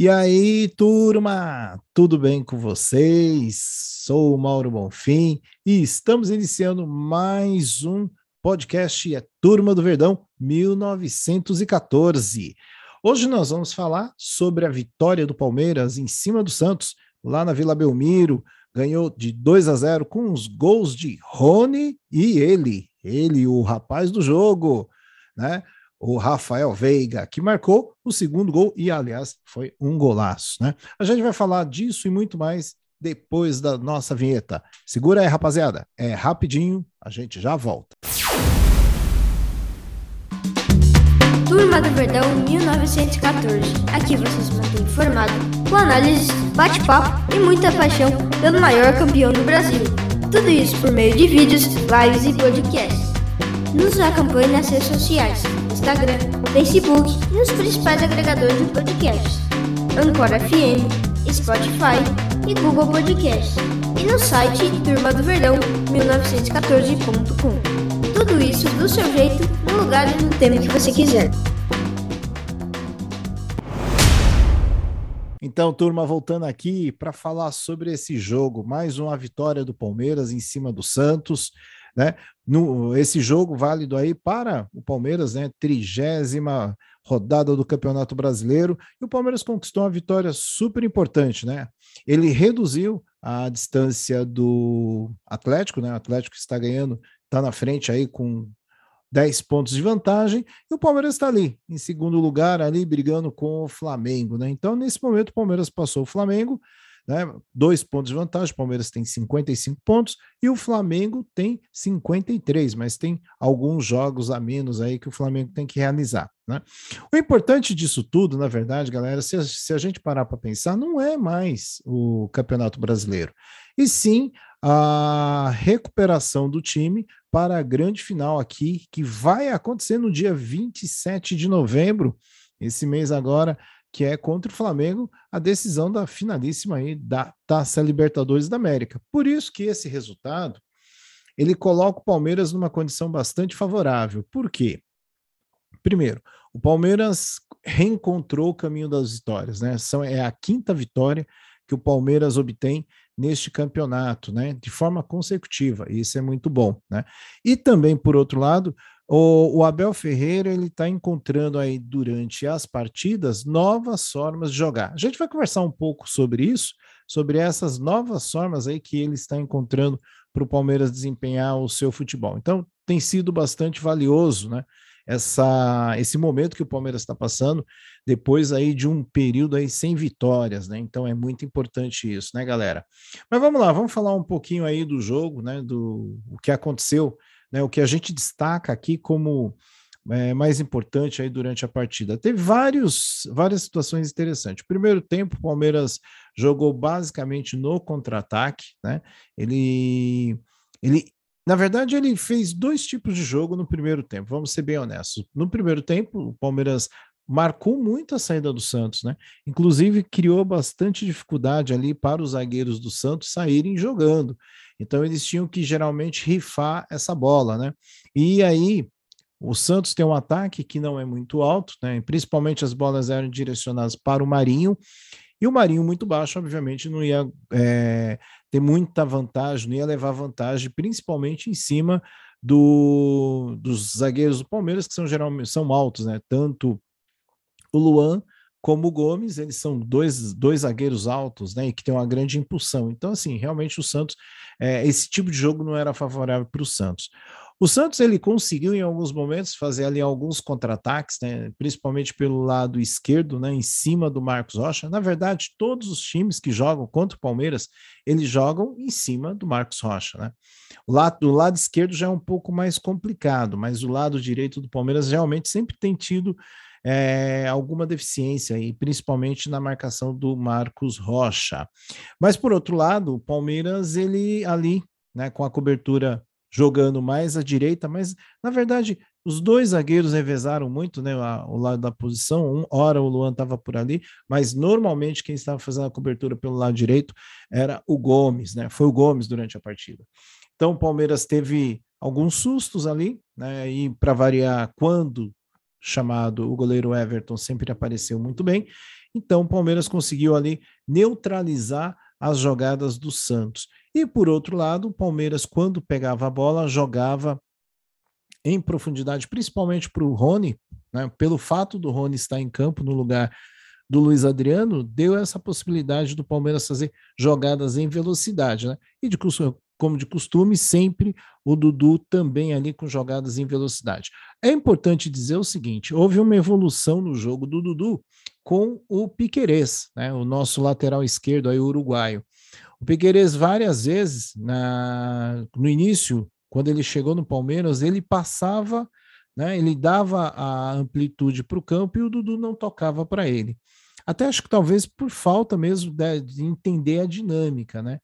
E aí, turma, tudo bem com vocês? Sou o Mauro Bonfim e estamos iniciando mais um podcast é Turma do Verdão 1914. Hoje nós vamos falar sobre a vitória do Palmeiras em cima do Santos, lá na Vila Belmiro. Ganhou de 2 a 0 com os gols de Rony e ele, ele, o rapaz do jogo, né? O Rafael Veiga, que marcou o segundo gol e, aliás, foi um golaço, né? A gente vai falar disso e muito mais depois da nossa vinheta. Segura aí, rapaziada. É rapidinho, a gente já volta. Turma do Verdão 1914. Aqui você se mantém informado com análises, bate-papo e muita paixão pelo maior campeão do Brasil. Tudo isso por meio de vídeos, lives e podcasts. Nos acompanhe nas redes sociais Instagram, Facebook e nos principais agregadores de podcasts. Anchor FM, Spotify e Google Podcasts. E no site Turma do Verdão 1914.com. Tudo isso do seu jeito, no lugar e no tempo que você quiser. Então, turma, voltando aqui para falar sobre esse jogo, mais uma vitória do Palmeiras em cima do Santos né? No, esse jogo válido aí para o Palmeiras, né? Trigésima rodada do Campeonato Brasileiro, e o Palmeiras conquistou uma vitória super importante, né? Ele reduziu a distância do Atlético, né? O Atlético está ganhando, está na frente aí com 10 pontos de vantagem, e o Palmeiras está ali, em segundo lugar, ali brigando com o Flamengo, né? Então, nesse momento, o Palmeiras passou o Flamengo, né? Dois pontos de vantagem, o Palmeiras tem 55 pontos e o Flamengo tem 53, mas tem alguns jogos a menos aí que o Flamengo tem que realizar. Né? O importante disso tudo, na verdade, galera, se a, se a gente parar para pensar, não é mais o Campeonato Brasileiro, e sim a recuperação do time para a grande final aqui, que vai acontecer no dia 27 de novembro, esse mês agora, que é contra o Flamengo, a decisão da finalíssima aí da Taça Libertadores da América. Por isso que esse resultado ele coloca o Palmeiras numa condição bastante favorável. Por quê? Primeiro, o Palmeiras reencontrou o caminho das vitórias, né? São, é a quinta vitória que o Palmeiras obtém neste campeonato, né? De forma consecutiva. Isso é muito bom, né? E também, por outro lado, o, o Abel Ferreira ele está encontrando aí durante as partidas novas formas de jogar. A gente vai conversar um pouco sobre isso, sobre essas novas formas aí que ele está encontrando para o Palmeiras desempenhar o seu futebol. Então tem sido bastante valioso, né? Essa, esse momento que o Palmeiras está passando depois aí de um período aí sem vitórias, né? Então é muito importante isso, né, galera? Mas vamos lá, vamos falar um pouquinho aí do jogo, né? Do o que aconteceu né, o que a gente destaca aqui como é, mais importante aí durante a partida. Teve vários, várias situações interessantes. Primeiro tempo, o Palmeiras jogou basicamente no contra-ataque, né? Ele, ele, na verdade, ele fez dois tipos de jogo no primeiro tempo. Vamos ser bem honestos. No primeiro tempo, o Palmeiras marcou muito a saída do Santos, né? Inclusive criou bastante dificuldade ali para os zagueiros do Santos saírem jogando. Então eles tinham que geralmente rifar essa bola, né? E aí o Santos tem um ataque que não é muito alto, né? Principalmente as bolas eram direcionadas para o Marinho. E o Marinho muito baixo, obviamente, não ia é, ter muita vantagem, não ia levar vantagem, principalmente em cima do, dos zagueiros do Palmeiras, que são geralmente são altos, né? Tanto o Luan como o Gomes, eles são dois, dois zagueiros altos, né, e que tem uma grande impulsão. Então, assim, realmente o Santos, é, esse tipo de jogo não era favorável para o Santos. O Santos ele conseguiu em alguns momentos fazer ali alguns contra-ataques, né, principalmente pelo lado esquerdo, né, em cima do Marcos Rocha. Na verdade, todos os times que jogam contra o Palmeiras, eles jogam em cima do Marcos Rocha, né? O lado, do lado esquerdo já é um pouco mais complicado, mas o lado direito do Palmeiras realmente sempre tem tido é, alguma deficiência, e principalmente na marcação do Marcos Rocha. Mas, por outro lado, o Palmeiras, ele ali, né, com a cobertura jogando mais à direita, mas na verdade os dois zagueiros revezaram muito, né, o lado da posição. Um, hora o Luan estava por ali, mas normalmente quem estava fazendo a cobertura pelo lado direito era o Gomes, né? Foi o Gomes durante a partida. Então o Palmeiras teve alguns sustos ali, né? E para variar, quando chamado o goleiro Everton sempre apareceu muito bem. Então o Palmeiras conseguiu ali neutralizar as jogadas do Santos. E por outro lado, o Palmeiras, quando pegava a bola, jogava em profundidade, principalmente para o Rony, né? pelo fato do Rony estar em campo no lugar do Luiz Adriano, deu essa possibilidade do Palmeiras fazer jogadas em velocidade. Né? E de como de costume, sempre o Dudu também ali com jogadas em velocidade. É importante dizer o seguinte: houve uma evolução no jogo do Dudu com o Piquerez, né, o nosso lateral esquerdo aí, uruguaio. O Piquerez, várias vezes, na, no início, quando ele chegou no Palmeiras, ele passava, né, ele dava a amplitude para o campo e o Dudu não tocava para ele. Até acho que talvez por falta mesmo de, de entender a dinâmica, né?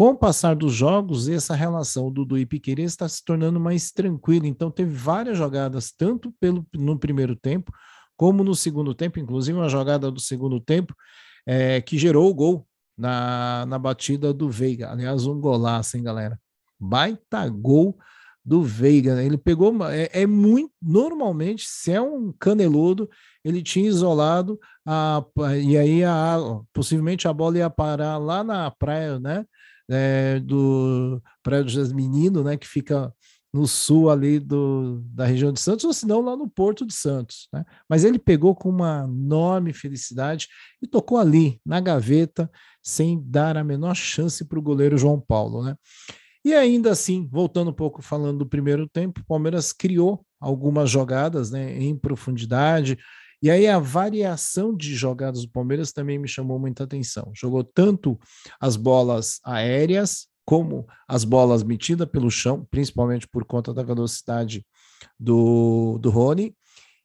Com o passar dos jogos, essa relação do Dudu e Piqueires está se tornando mais tranquila. Então, teve várias jogadas, tanto pelo, no primeiro tempo, como no segundo tempo, inclusive uma jogada do segundo tempo, é, que gerou o gol na, na batida do Veiga. Aliás, um golaço, hein, galera? Baita gol do Veiga. Né? Ele pegou. É, é, muito. Normalmente, se é um caneludo, ele tinha isolado a, e aí a, possivelmente a bola ia parar lá na praia, né? É, do Praia do Menino, né, que fica no sul ali do, da região de Santos, ou se não lá no Porto de Santos. Né? Mas ele pegou com uma enorme felicidade e tocou ali, na gaveta, sem dar a menor chance para o goleiro João Paulo. Né? E ainda assim, voltando um pouco falando do primeiro tempo, o Palmeiras criou algumas jogadas né, em profundidade, e aí a variação de jogadas do Palmeiras também me chamou muita atenção. Jogou tanto as bolas aéreas como as bolas metidas pelo chão, principalmente por conta da velocidade do, do Rony,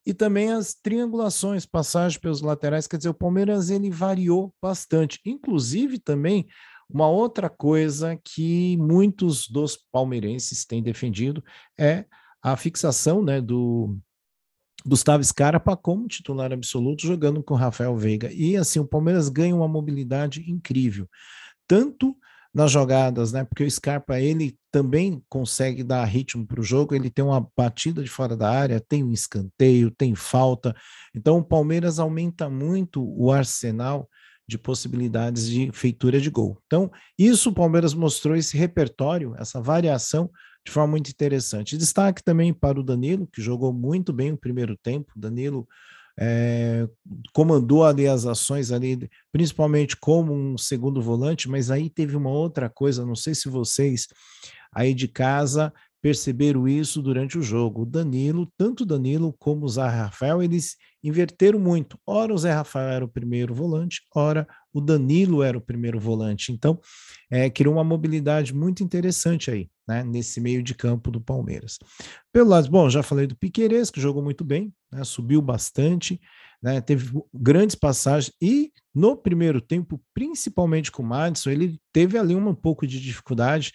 e também as triangulações, passagem pelos laterais, quer dizer, o Palmeiras ele variou bastante, inclusive também uma outra coisa que muitos dos palmeirenses têm defendido é a fixação né, do, Gustavo Scarpa como titular absoluto, jogando com Rafael Veiga. E assim, o Palmeiras ganha uma mobilidade incrível, tanto nas jogadas, né? Porque o Scarpa ele também consegue dar ritmo para o jogo, ele tem uma batida de fora da área, tem um escanteio, tem falta. Então o Palmeiras aumenta muito o arsenal de possibilidades de feitura de gol. Então, isso o Palmeiras mostrou esse repertório, essa variação de forma muito interessante. Destaque também para o Danilo, que jogou muito bem o primeiro tempo. Danilo é, comandou ali as ações ali, principalmente como um segundo volante, mas aí teve uma outra coisa, não sei se vocês aí de casa perceberam isso durante o jogo. O Danilo, tanto o Danilo como o Zé Rafael, eles inverteram muito. Ora o Zé Rafael era o primeiro volante, ora o Danilo era o primeiro volante. Então, é, criou uma mobilidade muito interessante aí, né, nesse meio de campo do Palmeiras. Pelo lado, bom, já falei do Piqueires, que jogou muito bem, né, subiu bastante, né, teve grandes passagens e no primeiro tempo, principalmente com o Madison, ele teve ali um pouco de dificuldade,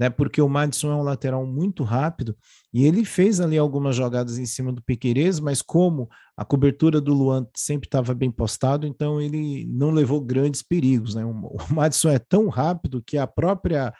né? Porque o Madison é um lateral muito rápido e ele fez ali algumas jogadas em cima do Piqueires, mas como a cobertura do Luan sempre estava bem postado, então ele não levou grandes perigos, né? O, Madison é tão rápido que a própria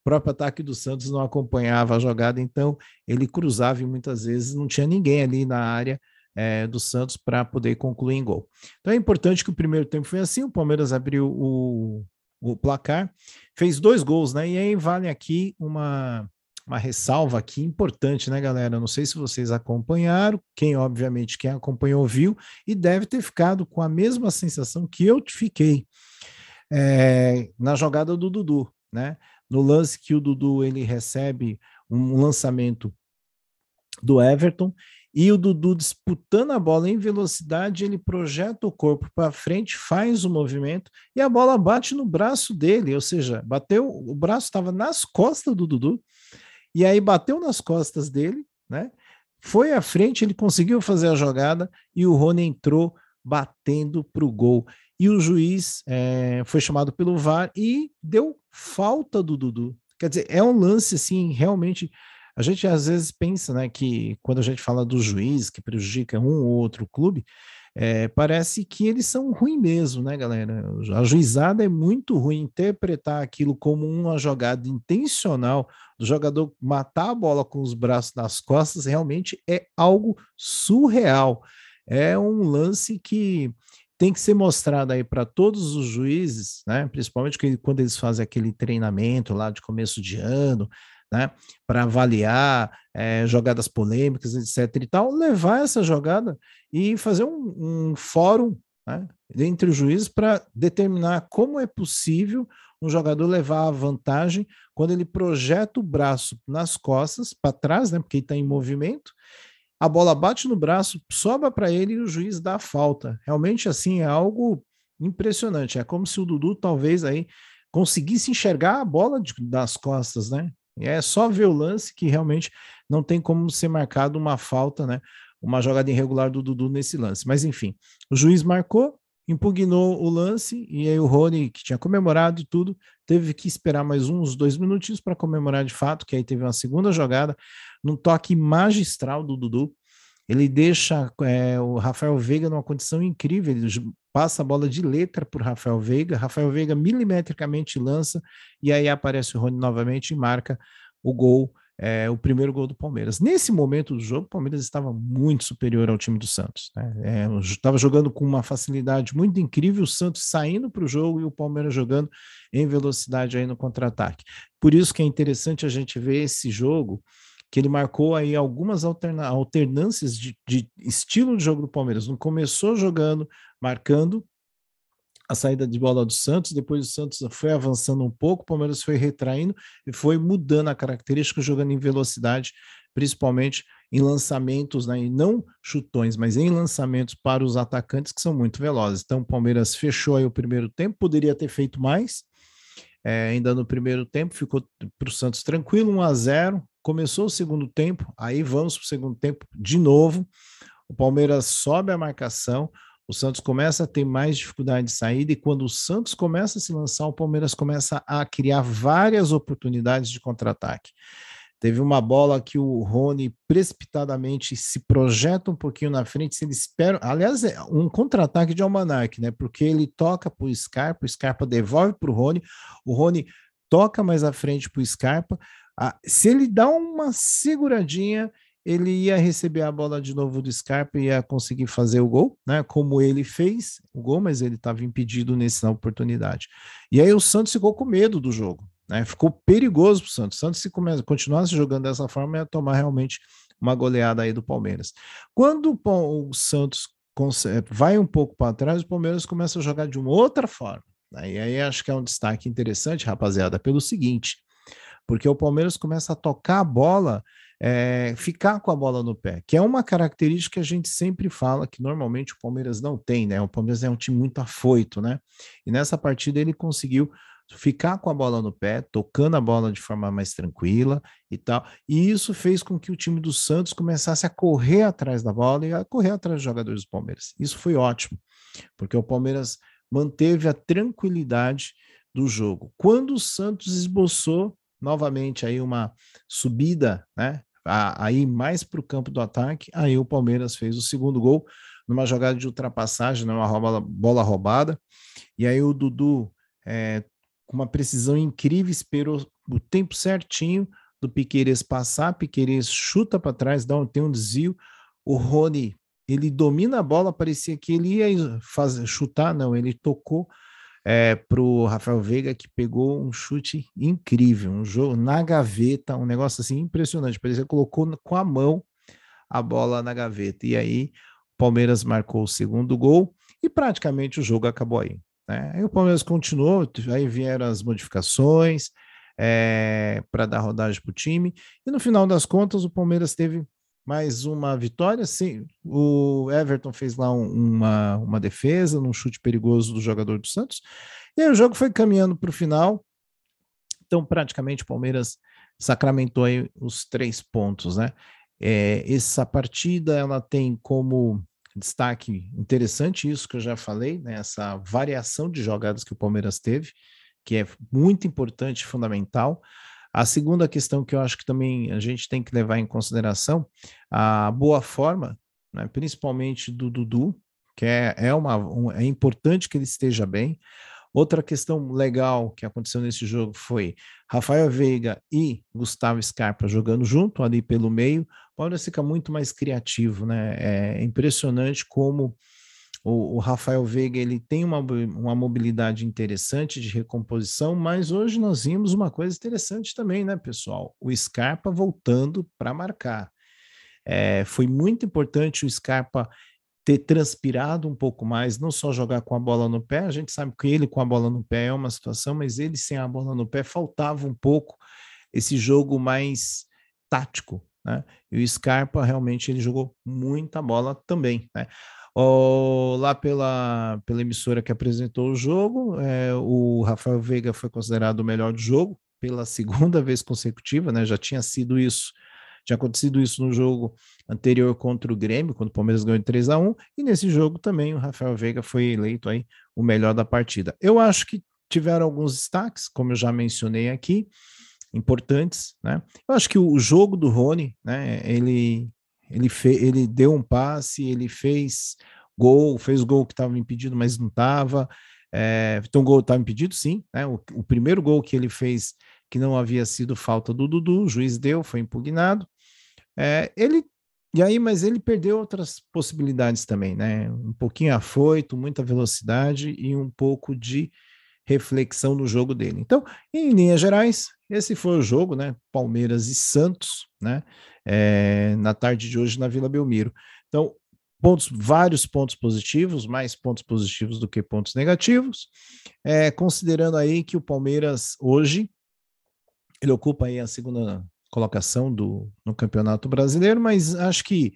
o próprio ataque do Santos não acompanhava a jogada, então ele cruzava e muitas vezes não tinha ninguém ali na área é, do Santos para poder concluir em gol. Então é importante que o primeiro tempo foi assim, o Palmeiras abriu o, o placar, fez dois gols, né? E aí vale aqui uma, uma ressalva aqui importante, né, galera? Não sei se vocês acompanharam, quem obviamente quem acompanhou viu e deve ter ficado com a mesma sensação que eu fiquei é, na jogada do Dudu, né? No lance que o Dudu ele recebe um lançamento do Everton e o Dudu disputando a bola em velocidade, ele projeta o corpo para frente, faz o movimento e a bola bate no braço dele, ou seja, bateu, o braço estava nas costas do Dudu e aí bateu nas costas dele, né? Foi à frente, ele conseguiu fazer a jogada e o Rony entrou batendo para o gol. E o juiz é, foi chamado pelo VAR e deu falta do Dudu. Quer dizer, é um lance assim realmente a gente às vezes pensa, né, que quando a gente fala do juiz que prejudica um ou outro clube, é, parece que eles são ruins mesmo, né, galera? A juizada é muito ruim interpretar aquilo como uma jogada intencional do jogador matar a bola com os braços nas costas, realmente é algo surreal. É um lance que tem que ser mostrado aí para todos os juízes, né? Principalmente quando eles fazem aquele treinamento lá de começo de ano, né? Para avaliar é, jogadas polêmicas, etc. e tal, levar essa jogada e fazer um, um fórum né, entre os juízes para determinar como é possível um jogador levar a vantagem quando ele projeta o braço nas costas, para trás, né, porque está em movimento, a bola bate no braço, sobra para ele e o juiz dá a falta. Realmente, assim, é algo impressionante. É como se o Dudu talvez aí conseguisse enxergar a bola de, das costas, né? É só ver o lance que realmente não tem como ser marcado uma falta, né? Uma jogada irregular do Dudu nesse lance. Mas enfim, o juiz marcou, impugnou o lance e aí o Rony, que tinha comemorado e tudo, teve que esperar mais uns dois minutinhos para comemorar de fato, que aí teve uma segunda jogada, num toque magistral do Dudu. Ele deixa é, o Rafael Veiga numa condição incrível, ele passa a bola de letra por Rafael Veiga, Rafael Veiga milimetricamente lança, e aí aparece o Rony novamente e marca o gol é, o primeiro gol do Palmeiras. Nesse momento do jogo, o Palmeiras estava muito superior ao time do Santos. Né? É, estava jogando com uma facilidade muito incrível, o Santos saindo para o jogo e o Palmeiras jogando em velocidade aí no contra-ataque. Por isso que é interessante a gente ver esse jogo que ele marcou aí algumas alterna alternâncias de, de estilo de jogo do Palmeiras. Não começou jogando, marcando, a saída de bola do Santos, depois o Santos foi avançando um pouco, o Palmeiras foi retraindo e foi mudando a característica, jogando em velocidade, principalmente em lançamentos, né, e não chutões, mas em lançamentos para os atacantes que são muito velozes. Então o Palmeiras fechou aí o primeiro tempo, poderia ter feito mais, é, ainda no primeiro tempo, ficou para o Santos tranquilo, 1 a 0 começou o segundo tempo, aí vamos para o segundo tempo de novo, o Palmeiras sobe a marcação, o Santos começa a ter mais dificuldade de saída e quando o Santos começa a se lançar, o Palmeiras começa a criar várias oportunidades de contra-ataque. Teve uma bola que o Rony precipitadamente se projeta um pouquinho na frente, se ele espera, aliás, é um contra-ataque de Almanac, né? Porque ele toca para o Scarpa, o Scarpa devolve para o Rony, o Rony toca mais à frente para o Scarpa. Ah, se ele dá uma seguradinha, ele ia receber a bola de novo do Scarpa e ia conseguir fazer o gol, né? Como ele fez o gol, mas ele estava impedido nessa oportunidade. E aí o Santos ficou com medo do jogo, né? Ficou perigoso para o Santos. O Santos se começa, continuasse jogando dessa forma ia tomar realmente uma goleada aí do Palmeiras. Quando o Santos vai um pouco para trás, o Palmeiras começa a jogar de uma outra forma. Né? E aí acho que é um destaque interessante, rapaziada, pelo seguinte, porque o Palmeiras começa a tocar a bola é, ficar com a bola no pé, que é uma característica que a gente sempre fala que normalmente o Palmeiras não tem, né? O Palmeiras é um time muito afoito, né? E nessa partida ele conseguiu ficar com a bola no pé, tocando a bola de forma mais tranquila e tal. E isso fez com que o time do Santos começasse a correr atrás da bola e a correr atrás dos jogadores do Palmeiras. Isso foi ótimo, porque o Palmeiras manteve a tranquilidade do jogo. Quando o Santos esboçou novamente aí uma subida, né, aí mais para o campo do ataque, aí o Palmeiras fez o segundo gol numa jogada de ultrapassagem, numa bola, bola roubada, e aí o Dudu, é, com uma precisão incrível, esperou o tempo certinho do Piqueires passar, Piqueires chuta para trás, dá um, tem um desvio, o Rony, ele domina a bola, parecia que ele ia fazer, chutar, não, ele tocou é, para o Rafael Veiga, que pegou um chute incrível, um jogo na gaveta, um negócio assim impressionante. Parecia que colocou com a mão a bola na gaveta. E aí o Palmeiras marcou o segundo gol e praticamente o jogo acabou aí. Né? Aí o Palmeiras continuou, aí vieram as modificações é, para dar rodagem para o time, e no final das contas o Palmeiras teve mais uma vitória. Sim, o Everton fez lá um, uma, uma defesa num chute perigoso do jogador do Santos. E aí o jogo foi caminhando para o final. Então, praticamente, o Palmeiras sacramentou aí os três pontos, né? É, essa partida ela tem como destaque interessante isso que eu já falei, né? Essa variação de jogadas que o Palmeiras teve, que é muito importante, fundamental. A segunda questão que eu acho que também a gente tem que levar em consideração, a boa forma, né, principalmente do Dudu, que é, é, uma, um, é importante que ele esteja bem. Outra questão legal que aconteceu nesse jogo foi Rafael Veiga e Gustavo Scarpa jogando junto ali pelo meio. O Palmeiras fica muito mais criativo, né? É impressionante como o, o, Rafael Veiga ele tem uma, uma mobilidade interessante de recomposição, mas hoje nós vimos uma coisa interessante também, né, pessoal? O Scarpa voltando para marcar. É, foi muito importante o Scarpa ter transpirado um pouco mais, não só jogar com a bola no pé, a gente sabe que ele com a bola no pé é uma situação, mas ele sem a bola no pé faltava um pouco esse jogo mais tático, né? E o Scarpa realmente ele jogou muita bola também, né? Lá pela, pela emissora que apresentou o jogo, é, o Rafael Veiga foi considerado o melhor do jogo pela segunda vez consecutiva, né? Já tinha sido isso, tinha acontecido isso no jogo anterior contra o Grêmio, quando o Palmeiras ganhou de 3 a 1 e nesse jogo também o Rafael Veiga foi eleito aí o melhor da partida. Eu acho que tiveram alguns destaques, como eu já mencionei aqui, importantes, né? Eu acho que o jogo do Rony, né? Ele ele, ele deu um passe, ele fez gol, fez gol que estava impedido, mas não estava. É, então o gol estava impedido, sim. Né? O, o, primeiro gol que ele fez, que não havia sido falta do Dudu, o juiz deu, foi impugnado. É, ele e aí, mas ele perdeu outras possibilidades também, né? Um pouquinho afoito, muita velocidade e um pouco de reflexão no jogo dele. Então, em linhas gerais, esse foi o jogo, né? Palmeiras e Santos, né? É, na tarde de hoje na Vila Belmiro. Então, pontos, vários pontos positivos, mais pontos positivos do que pontos negativos. É, considerando aí que o Palmeiras hoje ele ocupa aí a segunda colocação do, no Campeonato Brasileiro, mas acho que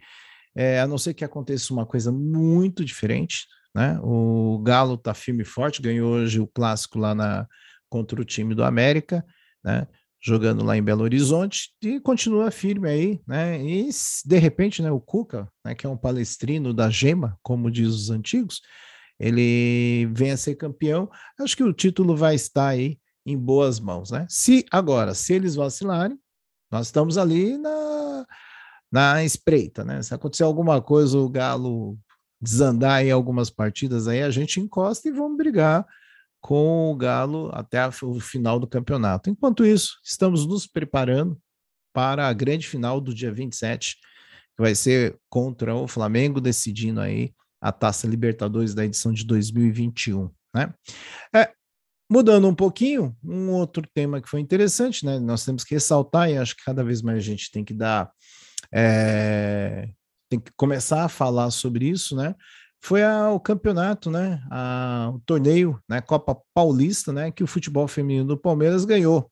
é, a não ser que aconteça uma coisa muito diferente, né? O Galo está firme e forte, ganhou hoje o clássico lá na, contra o time do América, né? Jogando lá em Belo Horizonte e continua firme aí, né? E de repente, né, o Cuca, né, que é um palestrino da Gema, como diz os antigos, ele vem a ser campeão. Acho que o título vai estar aí em boas mãos, né? Se agora, se eles vacilarem, nós estamos ali na, na espreita, né? Se acontecer alguma coisa, o Galo desandar em algumas partidas aí, a gente encosta e vamos brigar com o Galo até o final do campeonato. Enquanto isso, estamos nos preparando para a grande final do dia 27, que vai ser contra o Flamengo, decidindo aí a Taça Libertadores da edição de 2021, né? É, mudando um pouquinho, um outro tema que foi interessante, né? Nós temos que ressaltar, e acho que cada vez mais a gente tem que dar é, tem que começar a falar sobre isso, né? Foi a, o campeonato, né? A, o torneio, né? Copa Paulista, né? Que o futebol feminino do Palmeiras ganhou,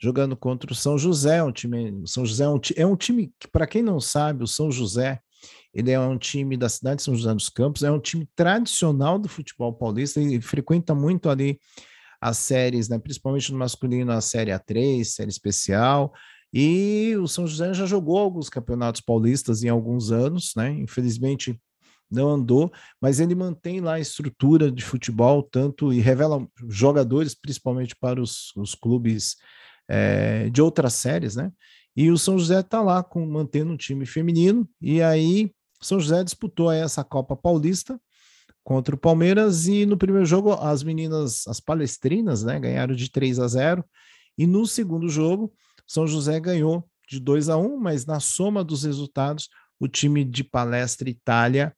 jogando contra o São José, um time. São José é um, é um time que, para quem não sabe, o São José ele é um time da cidade de São José dos Campos, é um time tradicional do futebol paulista e frequenta muito ali as séries, né, principalmente no masculino, a série A3, série especial, e o São José já jogou alguns campeonatos paulistas em alguns anos, né? Infelizmente não andou, mas ele mantém lá a estrutura de futebol, tanto e revela jogadores, principalmente para os, os clubes é, de outras séries, né? E o São José está lá com, mantendo um time feminino, e aí São José disputou essa Copa Paulista contra o Palmeiras, e no primeiro jogo as meninas, as palestrinas, né, ganharam de 3 a 0, e no segundo jogo são José ganhou de 2 a 1, mas na soma dos resultados, o time de Palestra Itália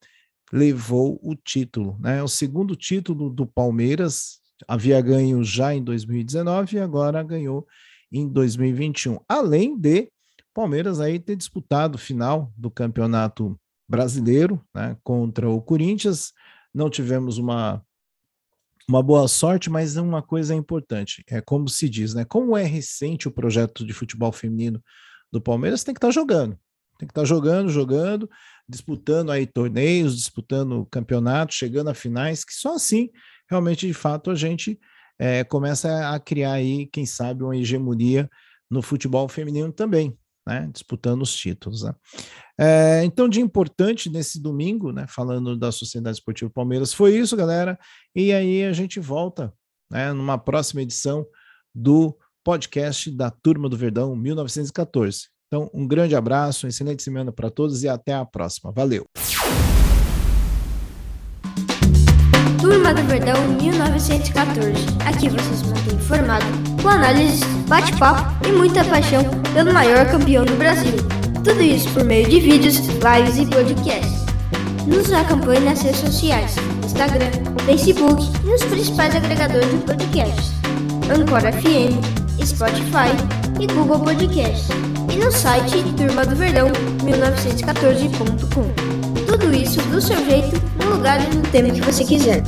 levou o título. Né? O segundo título do Palmeiras havia ganho já em 2019 e agora ganhou em 2021. Além de Palmeiras aí ter disputado o final do Campeonato Brasileiro né, contra o Corinthians. Não tivemos uma uma boa sorte, mas uma coisa importante, é como se diz, né? Como é recente o projeto de futebol feminino do Palmeiras, tem que estar tá jogando. Tem que estar tá jogando, jogando, disputando aí torneios, disputando campeonatos, chegando a finais, que só assim, realmente, de fato, a gente é, começa a criar aí, quem sabe, uma hegemonia no futebol feminino também né, disputando os títulos. Né? É, então, de importante nesse domingo, né, falando da Sociedade Esportiva Palmeiras, foi isso, galera. E aí a gente volta né, numa próxima edição do podcast da Turma do Verdão 1914. Então, um grande abraço, uma excelente semana para todos e até a próxima. Valeu! Turma do Verdão 1914. Aqui você se mantém informado com análises, bate-papo e muita paixão pelo maior campeão do Brasil. Tudo isso por meio de vídeos, lives e podcasts. nos acompanhe nas redes sociais, Instagram, Facebook e nos principais agregadores de podcasts, Anchor FM, Spotify e Google Podcasts, no site Turma do Verdão 1914.com. Tudo isso do seu jeito, no lugar e no tempo que você quiser.